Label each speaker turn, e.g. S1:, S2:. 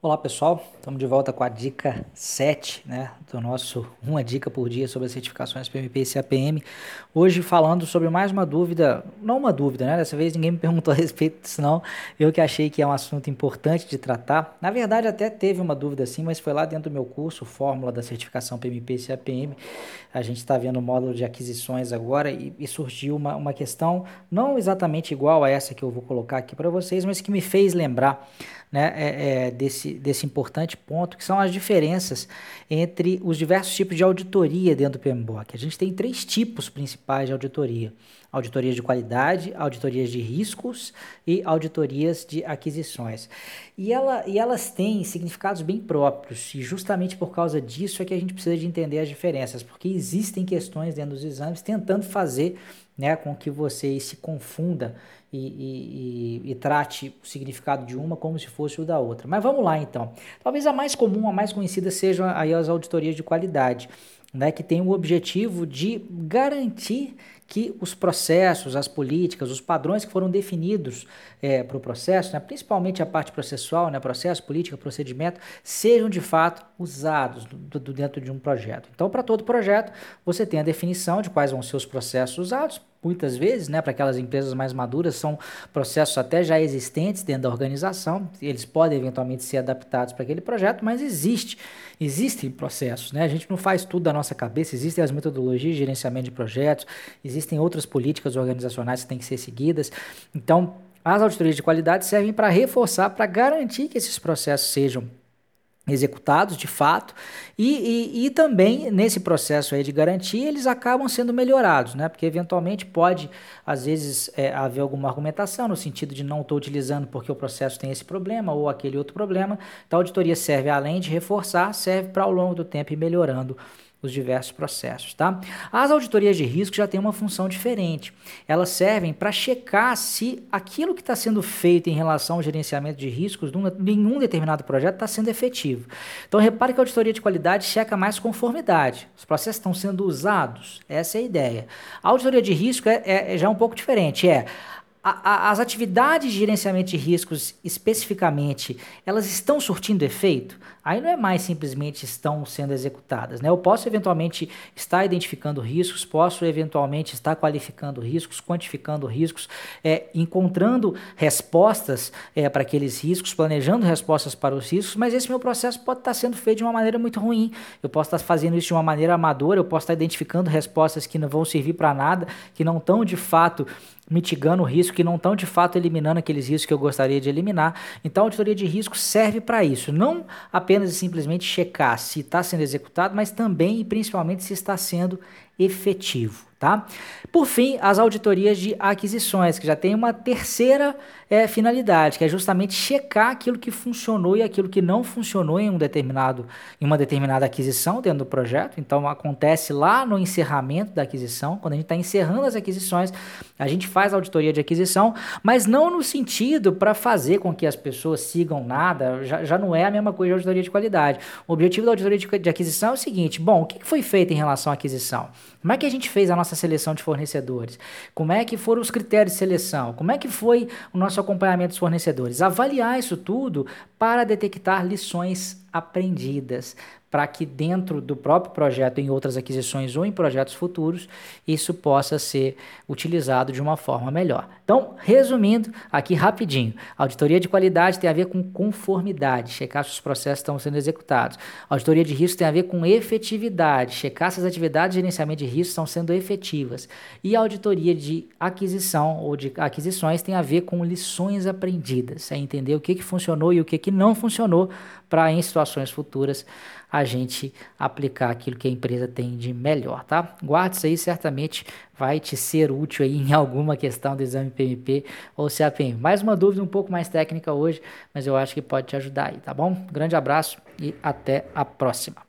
S1: Olá pessoal, estamos de volta com a dica 7, né, do nosso Uma Dica por Dia sobre as certificações PMP e CAPM. Hoje falando sobre mais uma dúvida, não uma dúvida, né, dessa vez ninguém me perguntou a respeito disso não, eu que achei que é um assunto importante de tratar. Na verdade até teve uma dúvida sim, mas foi lá dentro do meu curso, Fórmula da Certificação PMP e CAPM, a gente está vendo o módulo de aquisições agora e, e surgiu uma, uma questão não exatamente igual a essa que eu vou colocar aqui para vocês, mas que me fez lembrar né, é, é, desse, desse importante ponto, que são as diferenças entre os diversos tipos de auditoria dentro do PMBOK. A gente tem três tipos principais de auditoria: auditorias de qualidade, auditorias de riscos e auditorias de aquisições. E, ela, e elas têm significados bem próprios, e justamente por causa disso é que a gente precisa de entender as diferenças, porque existem questões dentro dos exames tentando fazer né, com que você se confunda e, e, e, e, trate o significado de uma como se fosse o da outra. Mas vamos lá então. Talvez a mais comum, a mais conhecida sejam aí as auditorias de qualidade, né, que tem o objetivo de garantir que os processos, as políticas, os padrões que foram definidos é, para o processo, né, principalmente a parte processual, né, processo, política, procedimento, sejam de fato usados do, do dentro de um projeto. Então, para todo projeto, você tem a definição de quais vão ser os processos usados, muitas vezes, né, para aquelas empresas mais maduras, são processos até já existentes dentro da organização, eles podem eventualmente ser adaptados para aquele projeto, mas existe, existem processos, né? A gente não faz tudo da nossa cabeça, existem as metodologias de gerenciamento de projetos, existem outras políticas organizacionais que têm que ser seguidas. Então, as auditorias de qualidade servem para reforçar, para garantir que esses processos sejam executados de fato e, e, e, também nesse processo aí de garantia eles acabam sendo melhorados, né? Porque eventualmente pode às vezes é, haver alguma argumentação no sentido de não estou utilizando porque o processo tem esse problema ou aquele outro problema. Então a auditoria serve além de reforçar, serve para ao longo do tempo ir melhorando os diversos processos, tá? As auditorias de risco já têm uma função diferente. Elas servem para checar se aquilo que está sendo feito em relação ao gerenciamento de riscos em um determinado projeto está sendo efetivo. Então, repare que a auditoria de qualidade checa mais conformidade. Os processos estão sendo usados. Essa é a ideia. A auditoria de risco é, é, é já um pouco diferente. É a, as atividades de gerenciamento de riscos especificamente, elas estão surtindo efeito? Aí não é mais simplesmente estão sendo executadas. Né? Eu posso eventualmente estar identificando riscos, posso eventualmente estar qualificando riscos, quantificando riscos, é, encontrando respostas é, para aqueles riscos, planejando respostas para os riscos, mas esse meu processo pode estar sendo feito de uma maneira muito ruim. Eu posso estar fazendo isso de uma maneira amadora, eu posso estar identificando respostas que não vão servir para nada, que não estão de fato mitigando o risco, que não estão de fato eliminando aqueles riscos que eu gostaria de eliminar. Então, a auditoria de risco serve para isso, não apenas e simplesmente checar se está sendo executado, mas também e principalmente se está sendo efetivo. Tá? Por fim, as auditorias de aquisições, que já tem uma terceira é, finalidade, que é justamente checar aquilo que funcionou e aquilo que não funcionou em, um determinado, em uma determinada aquisição dentro do projeto. Então, acontece lá no encerramento da aquisição, quando a gente está encerrando as aquisições, a gente faz a auditoria de aquisição, mas não no sentido para fazer com que as pessoas sigam nada, já, já não é a mesma coisa de auditoria de qualidade. O objetivo da auditoria de, de aquisição é o seguinte: bom, o que foi feito em relação à aquisição? Como é que a gente fez a nossa seleção de fornecedores? Como é que foram os critérios de seleção? Como é que foi o nosso acompanhamento dos fornecedores? Avaliar isso tudo para detectar lições aprendidas, para que dentro do próprio projeto, em outras aquisições ou em projetos futuros, isso possa ser utilizado de uma forma melhor. Então, resumindo aqui rapidinho, auditoria de qualidade tem a ver com conformidade, checar se os processos estão sendo executados. Auditoria de risco tem a ver com efetividade, checar se as atividades de gerenciamento de risco estão sendo efetivas. E auditoria de aquisição ou de aquisições tem a ver com lições aprendidas, é entender o que, que funcionou e o que, que não funcionou para em situações futuras a gente aplicar aquilo que a empresa tem de melhor, tá? Guarde isso aí, certamente vai te ser útil aí em alguma questão do exame PMP ou CAPM. Mais uma dúvida um pouco mais técnica hoje, mas eu acho que pode te ajudar aí, tá bom? grande abraço e até a próxima.